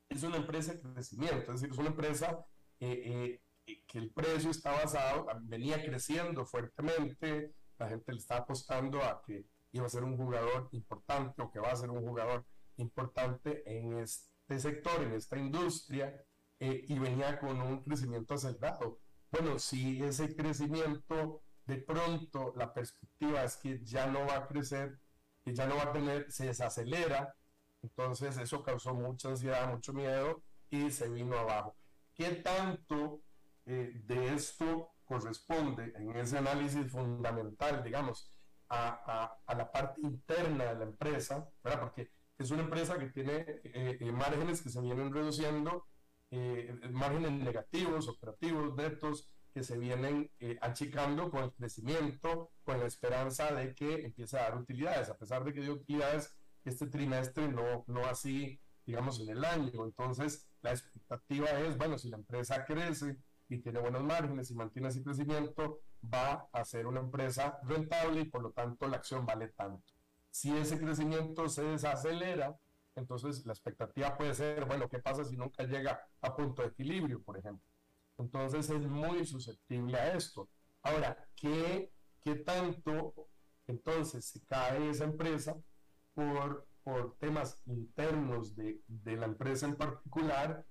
es una empresa de crecimiento, es decir, es una empresa eh, eh, que el precio está basado, venía creciendo fuertemente, la gente le está apostando a que iba a ser un jugador importante o que va a ser un jugador importante en este sector, en esta industria, eh, y venía con un crecimiento acelerado. Bueno, si ese crecimiento de pronto la perspectiva es que ya no va a crecer, que ya no va a tener, se desacelera, entonces eso causó mucha ansiedad, mucho miedo y se vino abajo. ¿Qué tanto eh, de esto corresponde en ese análisis fundamental, digamos, a, a, la parte interna de la empresa, ¿verdad? Porque es una empresa que tiene eh, eh, márgenes que se vienen reduciendo, márgenes negativos, operativos, netos, que se vienen achicando con el crecimiento, con la esperanza de que empiece a dar utilidades, a pesar de que dio utilidades este trimestre, no, no así, digamos, en el año. Entonces, la expectativa es, bueno, si la empresa crece y tiene buenos márgenes y mantiene ese crecimiento, va a ser una empresa rentable y por lo tanto la acción vale tanto. Si ese crecimiento se desacelera, entonces la expectativa puede ser, bueno, ¿qué pasa si nunca llega a punto de equilibrio, por ejemplo? Entonces es muy susceptible a esto. Ahora, ¿qué, qué tanto entonces se cae esa empresa por, por temas internos de, de la empresa en particular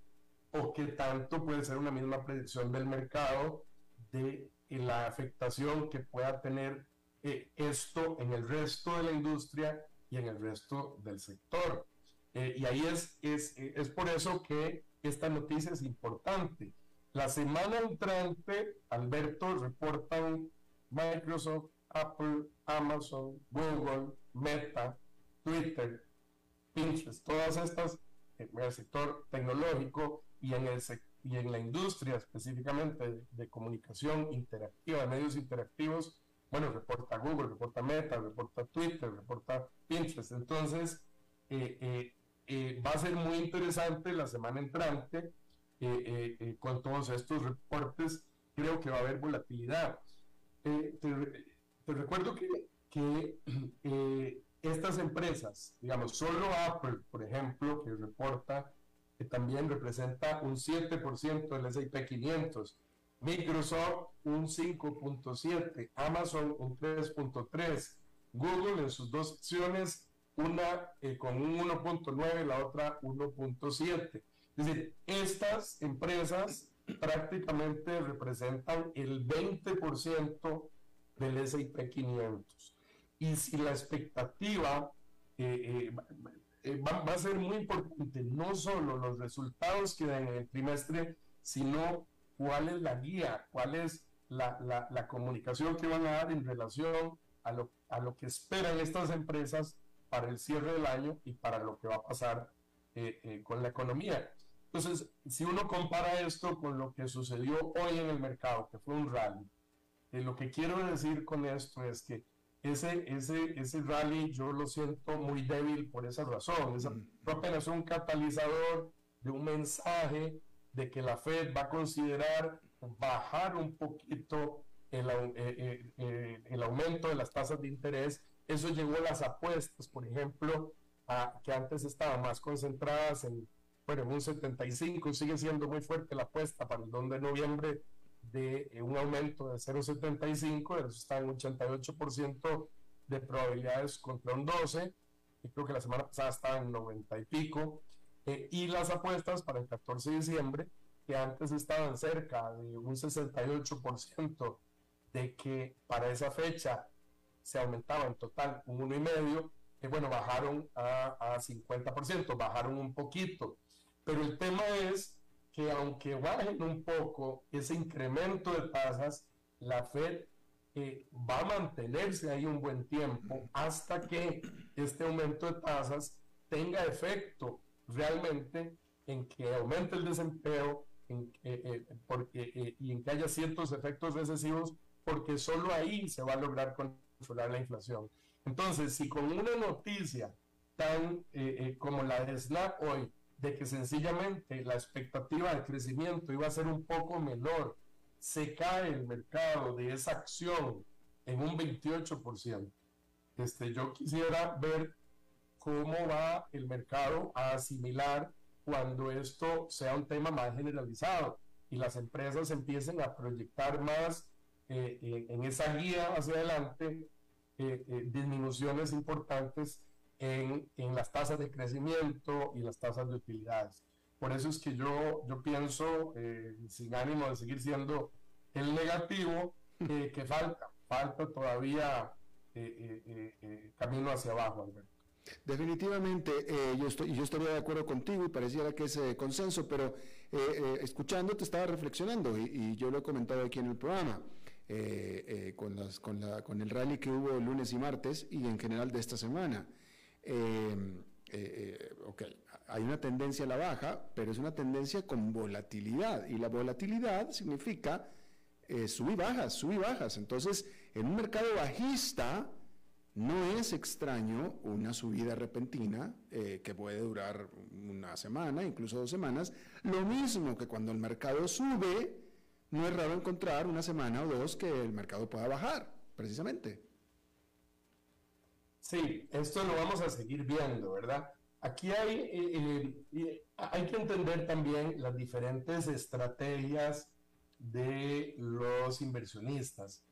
o qué tanto puede ser una misma predicción del mercado de la afectación que pueda tener eh, esto en el resto de la industria y en el resto del sector. Eh, y ahí es, es, es por eso que esta noticia es importante. La semana entrante, Alberto, reportan Microsoft, Apple, Amazon, Google, Meta, Twitter, Pinterest, todas estas en el sector tecnológico y en, el, y en la industria específicamente de, comunicación interactiva, de medios interactivos, bueno, reporta Google, reporta Meta, reporta Twitter, reporta Pinterest. Entonces, eh, eh, eh, va a ser muy interesante la semana entrante con todos estos reportes. Creo que va a haber volatilidad. Te, te, recuerdo que, que [CLEARS THROAT] estas empresas, digamos, solo Apple, por ejemplo, que reporta que también representa un 7% del S&P 500, Microsoft un 5.7, Amazon un 3.3, Google en sus dos acciones, una eh, con un 1.9, la otra 1.7. Es decir, estas empresas prácticamente representan el 20% del S&P 500 y si la expectativa eh, eh, eh, va, a ser muy importante, no solo los resultados que dan en el trimestre, sino cuál es la guía, cuál es la, comunicación que van a dar en relación a lo, a lo, que esperan estas empresas para el cierre del año y para lo que va a pasar con la economía. Entonces, si uno compara esto con lo que sucedió hoy en el mercado, que fue un rally, lo que quiero decir con esto es que ese, ese, ese rally yo lo siento muy débil por esa razón. Es apenas un catalizador de un mensaje de que la Fed va a considerar bajar un poquito el, eh, eh, eh, el aumento de las tasas de interés. Eso llevó a las apuestas, por ejemplo, a, que antes estaban más concentradas en, bueno, en un 75, sigue siendo muy fuerte la apuesta para el 2 de noviembre de eh, un aumento de 0,75, eso está en 88% de probabilidades contra un 12, y creo que la semana pasada estaba en 90 y pico, eh, y las apuestas para el 14 de diciembre, que antes estaban cerca de un 68% de que para esa fecha se aumentaba en total un 1,5%, que bueno, bajaron a, a 50%, bajaron un poquito. Pero el tema es que aunque bajen un poco ese incremento de tasas, la Fed eh, va a mantenerse ahí un buen tiempo hasta que este aumento de tasas tenga efecto realmente en que aumente el desempleo en, eh, porque, y en que haya ciertos efectos recesivos, porque solo ahí se va a lograr controlar la inflación. Entonces, si con una noticia tan como la de Snap hoy, de que sencillamente la expectativa de crecimiento iba a ser un poco menor, se cae el mercado de esa acción en un 28%. este, yo quisiera ver cómo va el mercado a asimilar cuando esto sea un tema más generalizado y las empresas empiecen a proyectar más eh, eh, en esa guía hacia adelante disminuciones importantes en, en, las tasas de crecimiento y las tasas de utilidades. Por eso es que yo, yo pienso, sin ánimo de seguir siendo el negativo, que falta, falta todavía camino hacia abajo, Alberto. Definitivamente, eh, yo, estoy, yo estaría de acuerdo contigo y pareciera que es eh, consenso, pero eh, eh, escuchándote estaba reflexionando y, yo lo he comentado aquí en el programa, con, las, con, la, con, el rally que hubo lunes y martes y en general de esta semana. Ok, hay una tendencia a la baja, pero es una tendencia con volatilidad y la volatilidad significa sub y bajas, sub bajas. Entonces, en un mercado bajista, no es extraño una subida repentina eh, que puede durar una semana, incluso dos semanas. Lo mismo que cuando el mercado sube, no es raro encontrar una semana o dos que el mercado pueda bajar, precisamente. Sí, esto lo vamos a seguir viendo, ¿verdad? Aquí hay, eh, eh, hay que entender también las diferentes estrategias de los inversionistas.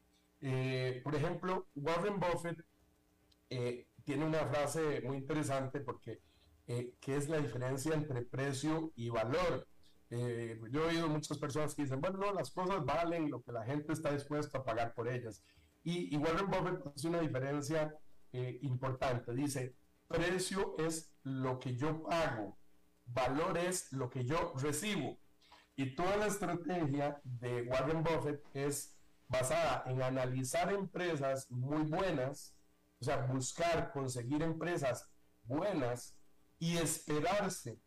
por ejemplo, Warren Buffett eh, tiene una frase muy interesante porque, eh, ¿qué es la diferencia entre precio y valor? Eh, yo he oído muchas personas que dicen, bueno, no, las cosas valen lo que la gente está dispuesta a pagar por ellas. Y, y Warren Buffett hace una diferencia importante. Dice, precio es lo que yo pago, valor es lo que yo recibo. Y toda la estrategia de Warren Buffett es basada en analizar empresas muy buenas o sea, buscar conseguir empresas buenas y esperarse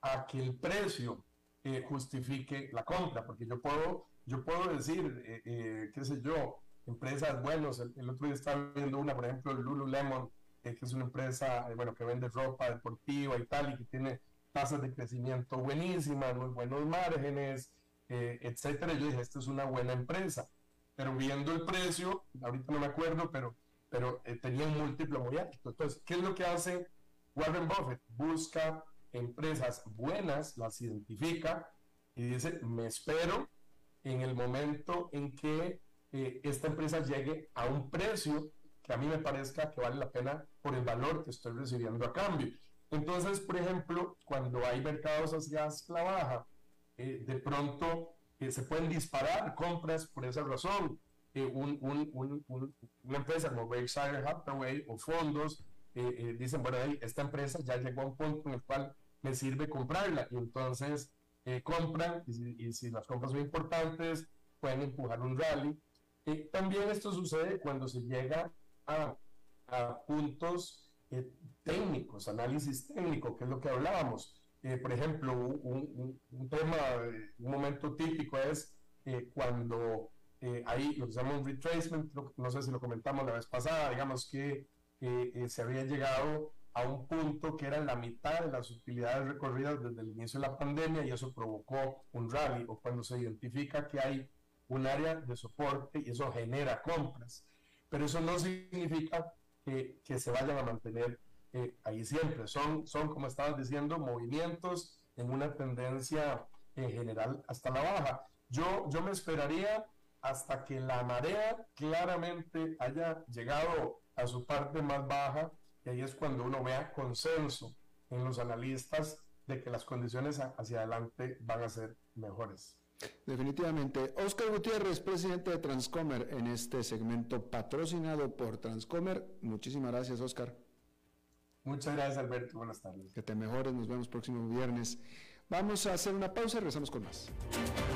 a que el precio eh, justifique la compra, porque yo puedo, yo puedo decir, eh, eh, qué sé yo, empresas buenas, el, otro día estaba viendo una, por ejemplo, Lululemon, que es una empresa, bueno, que vende ropa deportiva y tal, y que tiene tasas de crecimiento buenísimas, muy buenos márgenes, etcétera. Yo dije, esta es una buena empresa, pero viendo el precio, ahorita no me acuerdo, pero pero eh, tenía un múltiplo muy alto. Entonces, ¿qué es lo que hace Warren Buffett? Busca empresas buenas, las identifica y dice, me espero en el momento en que eh, esta empresa llegue a un precio que a mí me parezca que vale la pena por el valor que estoy recibiendo a cambio. Entonces, por ejemplo, cuando hay mercados hacia la baja, eh, de pronto se pueden disparar compras por esa razón un, un, un, una empresa como Berkshire Hathaway o fondos eh, eh, dicen, bueno, esta empresa ya llegó a un punto en el cual me sirve comprarla y entonces eh, compran y si, las compras son importantes pueden empujar un rally. También esto sucede cuando se llega a, a puntos técnicos, análisis técnico, que es lo que hablábamos. por ejemplo, un, un, tema, un momento típico es cuando eh, ahí lo que se llama un retracement, no sé si lo comentamos la vez pasada, digamos que eh, se había llegado a un punto que era la mitad de las utilidades recorridas desde el inicio de la pandemia y eso provocó un rally o cuando se identifica que hay un área de soporte y eso genera compras. Pero eso no significa que, que se vayan a mantener eh, ahí siempre. Son, son, como estabas diciendo, movimientos en una tendencia en general hasta la baja. Yo, yo me esperaría hasta que la marea claramente haya llegado a su parte más baja y ahí es cuando uno vea consenso en los analistas de que las condiciones hacia adelante van a ser mejores. Definitivamente. Oscar Gutiérrez, presidente de Transcomer, en este segmento patrocinado por Transcomer. Muchísimas gracias, Oscar. Muchas gracias, Alberto. Buenas tardes. Que te mejores. Nos vemos próximo viernes. Vamos a hacer una pausa y regresamos con más.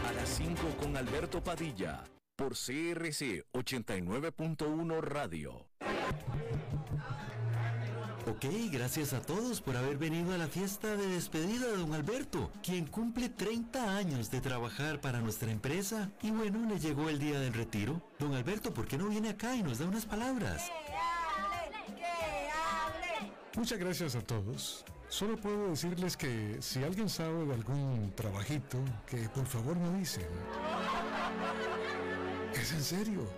A las 5 con Alberto Padilla por CRC 89.1 Radio. Ok, gracias a todos por haber venido a la fiesta de despedida de don Alberto, quien cumple 30 años de trabajar para nuestra empresa. Y bueno, le llegó el día del retiro. Don Alberto, ¿por qué no viene acá y nos da unas palabras? Muchas gracias a todos. Solo puedo decirles que si alguien sabe de algún trabajito, que por favor me dicen. Es en serio.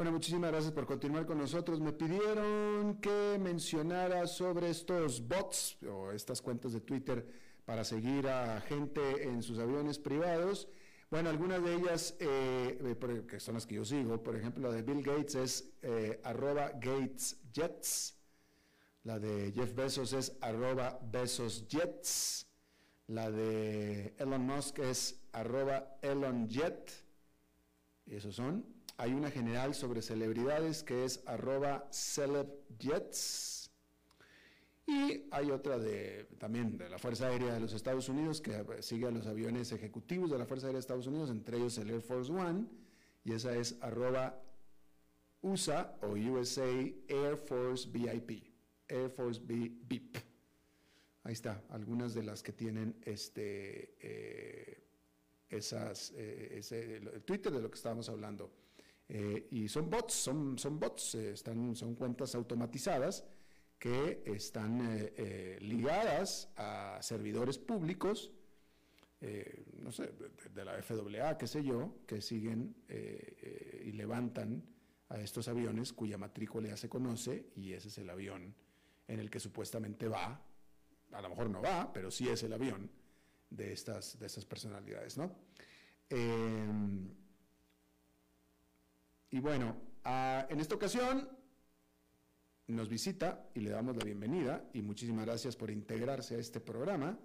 Bueno, muchísimas gracias por continuar con nosotros. Me pidieron que mencionara sobre estos bots o estas cuentas de Twitter para seguir a gente en sus aviones privados. Bueno, algunas de ellas, eh, eh, que son las que yo sigo, por ejemplo, la de Bill Gates es eh, arroba GatesJets, la de Jeff Bezos es arroba BezosJets, la de Elon Musk es arroba ElonJet. Esos son. Hay una general sobre celebridades que es arroba CelebJets. Y hay otra de, también de la Fuerza Aérea de los Estados Unidos que sigue a los aviones ejecutivos de la Fuerza Aérea de Estados Unidos, entre ellos el Air Force One, y esa es arroba USA o USA Air Force VIP, Air Force VIP. Ahí está, algunas de las que tienen este, eh, esas, eh, ese, el Twitter de lo que estábamos hablando. Eh, y son bots, son, son bots, están, son cuentas automatizadas que están ligadas a servidores públicos, no sé, de, la FAA, qué sé yo, que siguen y levantan a estos aviones cuya matrícula se conoce y ese es el avión en el que supuestamente va a lo mejor no va, pero sí es el avión de estas, de estas personalidades, ¿no? Y bueno, en esta ocasión nos visita y le damos la bienvenida y muchísimas gracias por integrarse a este programa.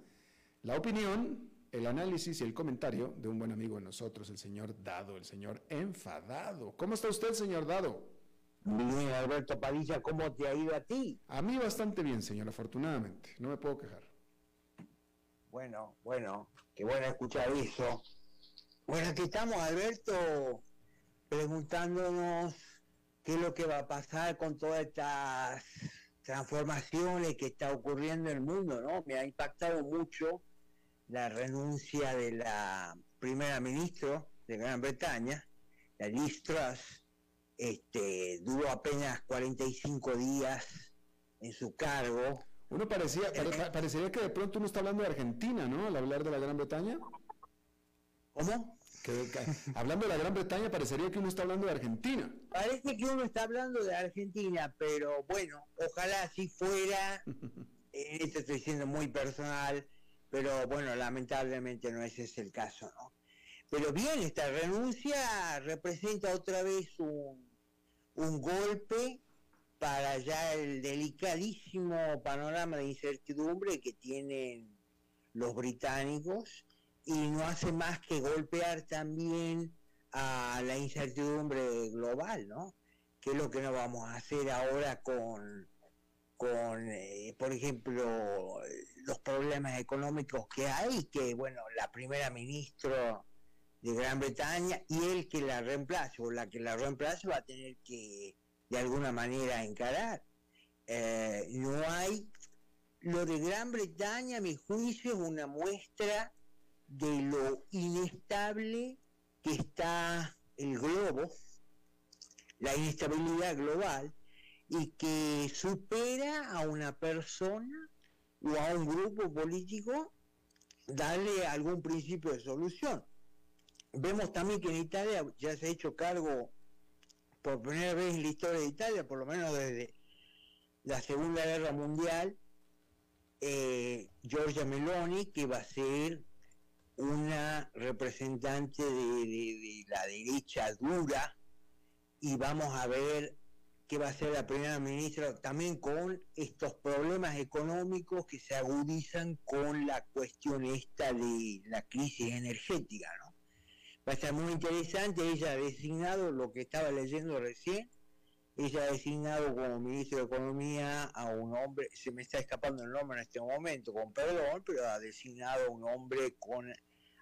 La opinión, el análisis y el comentario de un buen amigo de nosotros, el señor Dado, el señor enfadado. ¿Cómo está usted, señor Dado? Bien, Alberto Padilla, ¿cómo te ha ido a ti? A mí bastante bien, señor, afortunadamente. No me puedo quejar. Bueno, bueno, qué bueno escuchar eso. Bueno, aquí estamos, Alberto, preguntándonos qué es lo que va a pasar con todas estas transformaciones que está ocurriendo en el mundo, ¿no? Me ha impactado mucho la renuncia de la primera ministra de Gran Bretaña, la Liz Truss, este, duró apenas 45 días en su cargo. Uno parecía, eh, parecería que de pronto uno está hablando de Argentina, ¿no? Al hablar de la Gran Bretaña. ¿Cómo? Hablando de la Gran Bretaña, parecería que uno está hablando de Argentina. Parece que uno está hablando de Argentina, pero bueno, ojalá así fuera. [LAUGHS] Esto estoy siendo muy personal, pero bueno, lamentablemente no ese es el caso, ¿no? Pero bien, esta renuncia representa otra vez un, un golpe para ya el delicadísimo panorama de incertidumbre que tienen los británicos y no hace más que golpear también a la incertidumbre global, ¿no? Que es lo que no vamos a hacer ahora con, con eh, por ejemplo, los problemas económicos que hay, que, bueno, la primera ministra de Gran Bretaña y el que la reemplace o la que la reemplace va a tener que de alguna manera encarar. Eh, no hay, lo de Gran Bretaña, a mi juicio, es una muestra de lo inestable que está el globo, la inestabilidad global, y que supera a una persona o a un grupo político darle algún principio de solución. Vemos también que en Italia ya se ha hecho cargo por primera vez en la historia de Italia, por lo menos desde la Segunda Guerra Mundial, eh, Giorgia Meloni, que va a ser una representante de, la derecha dura, y vamos a ver qué va a ser la primera ministra también con estos problemas económicos que se agudizan con la cuestión esta de la crisis energética, ¿no? va a estar muy interesante. Ella ha designado lo que estaba leyendo recién. Ella ha designado como ministro de Economía a un hombre, se me está escapando el nombre en este momento, con perdón, pero ha designado a un hombre con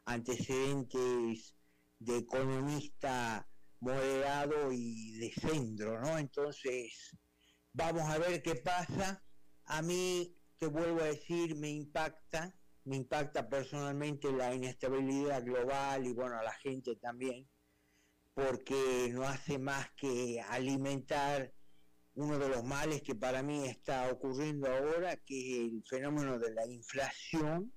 antecedentes de economista moderado y de centro, ¿no? Entonces, vamos a ver qué pasa. A mí, te vuelvo a decir, me impacta, me impacta personalmente la inestabilidad global y bueno, a la gente también, porque no hace más que alimentar uno de los males que para mí está ocurriendo ahora, que es el fenómeno de la inflación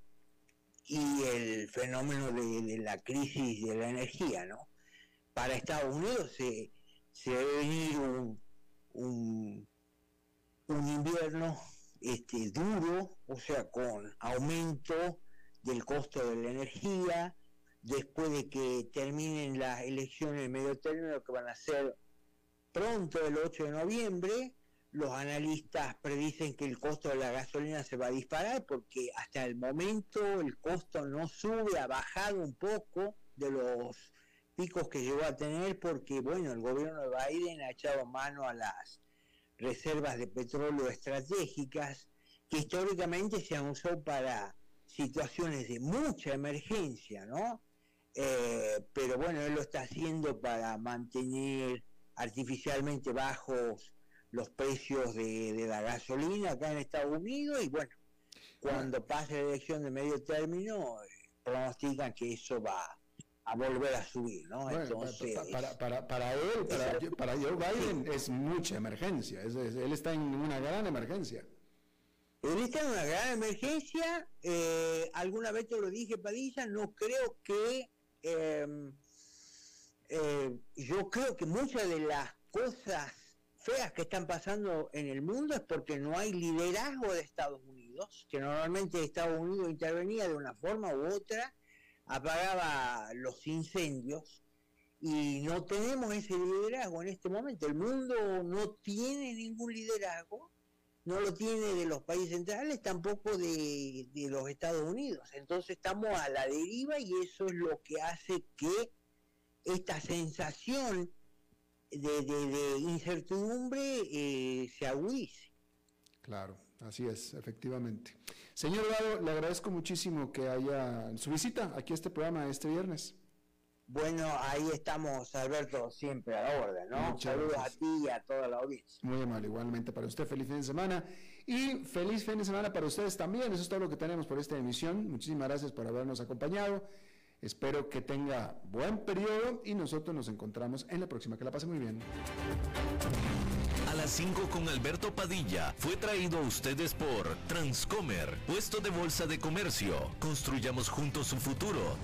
y el fenómeno de, la crisis de la energía, ¿no? Para Estados Unidos se, se debe venir un, un, un invierno este, duro, o sea, con aumento del costo de la energía, después de que terminen las elecciones de medio término, que van a ser pronto, el 8 de noviembre, los analistas predicen que el costo de la gasolina se va a disparar porque hasta el momento el costo no sube, ha bajado un poco de los picos que llegó a tener porque, bueno, el gobierno de Biden ha echado mano a las reservas de petróleo estratégicas que históricamente se han usado para situaciones de mucha emergencia, ¿no? Eh, pero bueno, él lo está haciendo para mantener artificialmente bajos los precios de, la gasolina acá en Estados Unidos y bueno, cuando pase la elección de medio término, pronostican que eso va a volver a subir, ¿no? Entonces, para, para, para, él, para, Joe Biden es mucha emergencia, él está en una gran emergencia. Él está en una gran emergencia, eh, alguna vez te lo dije, Padilla, no creo que, em, eh, yo creo que muchas de las cosas feas que están pasando en el mundo es porque no hay liderazgo de Estados Unidos, que normalmente Estados Unidos intervenía de una forma u otra, apagaba los incendios y no tenemos ese liderazgo en este momento. El mundo no tiene ningún liderazgo, no lo tiene de los países centrales, tampoco de, de los Estados Unidos. Entonces estamos a la deriva y eso es lo que hace que esta sensación de, incertidumbre eh, se agudice. Claro, así es, efectivamente. Señor Dado, le agradezco muchísimo que haya su visita aquí a este programa este viernes. Bueno, ahí estamos, Alberto, siempre a la orden, ¿no? Saludos a ti y a toda la audiencia. Muy amable, igualmente para usted, feliz fin de semana. Y feliz fin de semana para ustedes también. Eso es todo lo que tenemos por esta emisión. Muchísimas gracias por habernos acompañado. Espero que tenga buen periodo y nosotros nos encontramos en la próxima. Que la pase muy bien. A las 5 con Alberto Padilla fue traído a ustedes por Transcomer, puesto de bolsa de comercio. Construyamos juntos su futuro.